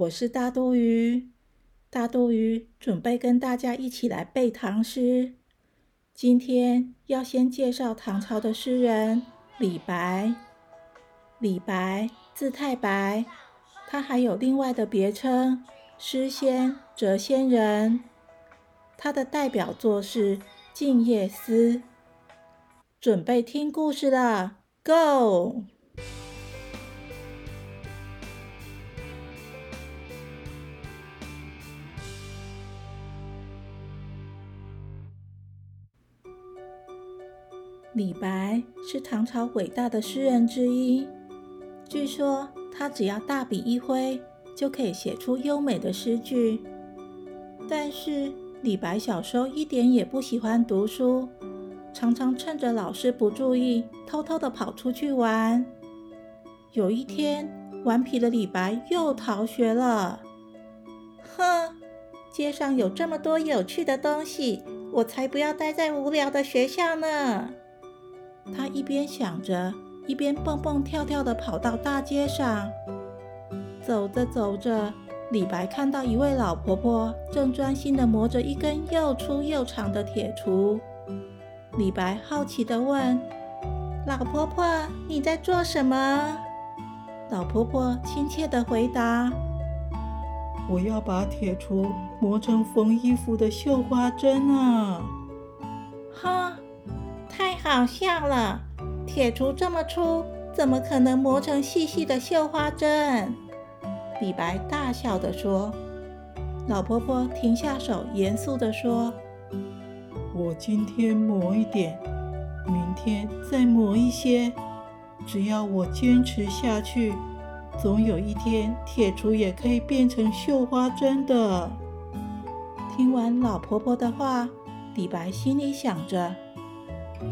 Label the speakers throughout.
Speaker 1: 我是大都鱼。大都鱼准备跟大家一起来背唐诗。今天要先介绍唐朝的诗人李白。李白字太白，他还有另外的别称“诗仙”“谪仙人”。他的代表作是《静夜思》。准备听故事了，Go！李白是唐朝伟大的诗人之一。据说他只要大笔一挥，就可以写出优美的诗句。但是李白小时候一点也不喜欢读书，常常趁着老师不注意，偷偷的跑出去玩。有一天，顽皮的李白又逃学了。哼，街上有这么多有趣的东西，我才不要待在无聊的学校呢！他一边想着，一边蹦蹦跳跳地跑到大街上。走着走着，李白看到一位老婆婆正专心地磨着一根又粗又长的铁锄。李白好奇地问：“老婆婆，你在做什么？”老婆婆亲切地回答：“
Speaker 2: 我要把铁锄磨成缝衣服的绣花针啊！”
Speaker 1: 哈。好笑了，铁锄这么粗，怎么可能磨成细细的绣花针？李白大笑地说。老婆婆停下手，严肃地说：“
Speaker 2: 我今天磨一点，明天再磨一些，只要我坚持下去，总有一天铁锄也可以变成绣花针的。”
Speaker 1: 听完老婆婆的话，李白心里想着。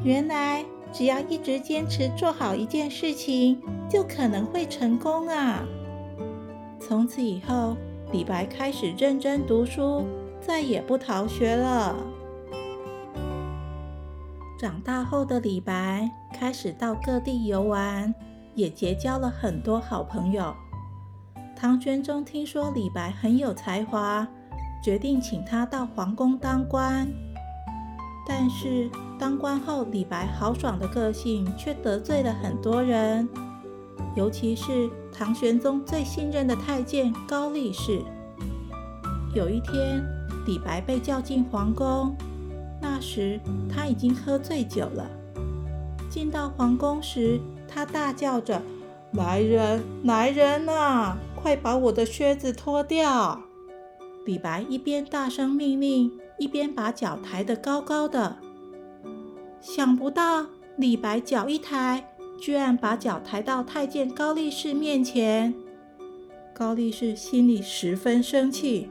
Speaker 1: 原来只要一直坚持做好一件事情，就可能会成功啊！从此以后，李白开始认真读书，再也不逃学了。长大后的李白开始到各地游玩，也结交了很多好朋友。唐玄宗听说李白很有才华，决定请他到皇宫当官。但是当官后，李白豪爽的个性却得罪了很多人，尤其是唐玄宗最信任的太监高力士。有一天，李白被叫进皇宫，那时他已经喝醉酒了。进到皇宫时，他大叫着：“来人，来人啊！快把我的靴子脱掉！”李白一边大声命令。一边把脚抬得高高的，想不到李白脚一抬，居然把脚抬到太监高力士面前。高力士心里十分生气，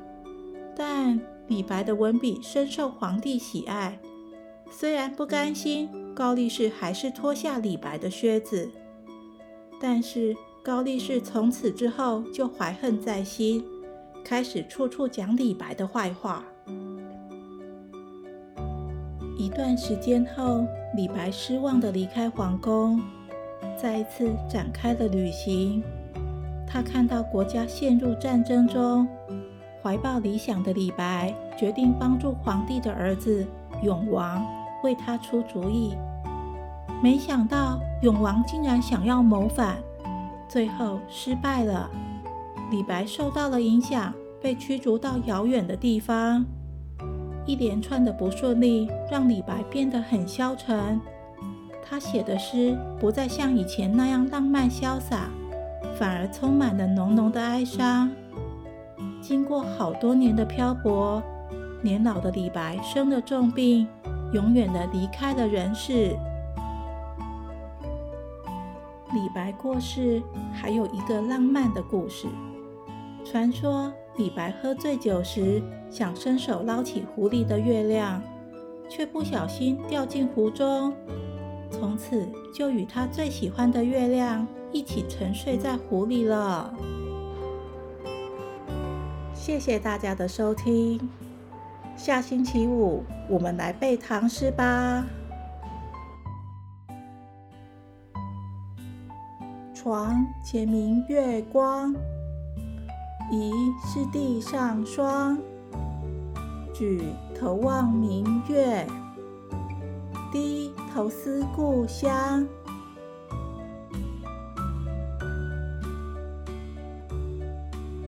Speaker 1: 但李白的文笔深受皇帝喜爱，虽然不甘心，高力士还是脱下李白的靴子。但是高力士从此之后就怀恨在心，开始处处讲李白的坏话。一段时间后，李白失望地离开皇宫，再一次展开了旅行。他看到国家陷入战争中，怀抱理想的李白决定帮助皇帝的儿子永王为他出主意。没想到永王竟然想要谋反，最后失败了。李白受到了影响，被驱逐到遥远的地方。一连串的不顺利让李白变得很消沉，他写的诗不再像以前那样浪漫潇洒，反而充满了浓浓的哀伤。经过好多年的漂泊，年老的李白生了重病，永远的离开了人世。李白过世还有一个浪漫的故事，传说。李白喝醉酒时，想伸手捞起湖里的月亮，却不小心掉进湖中，从此就与他最喜欢的月亮一起沉睡在湖里了。谢谢大家的收听，下星期五我们来背唐诗吧。床前明月光。疑是地上霜。举头望明月，低头思故乡。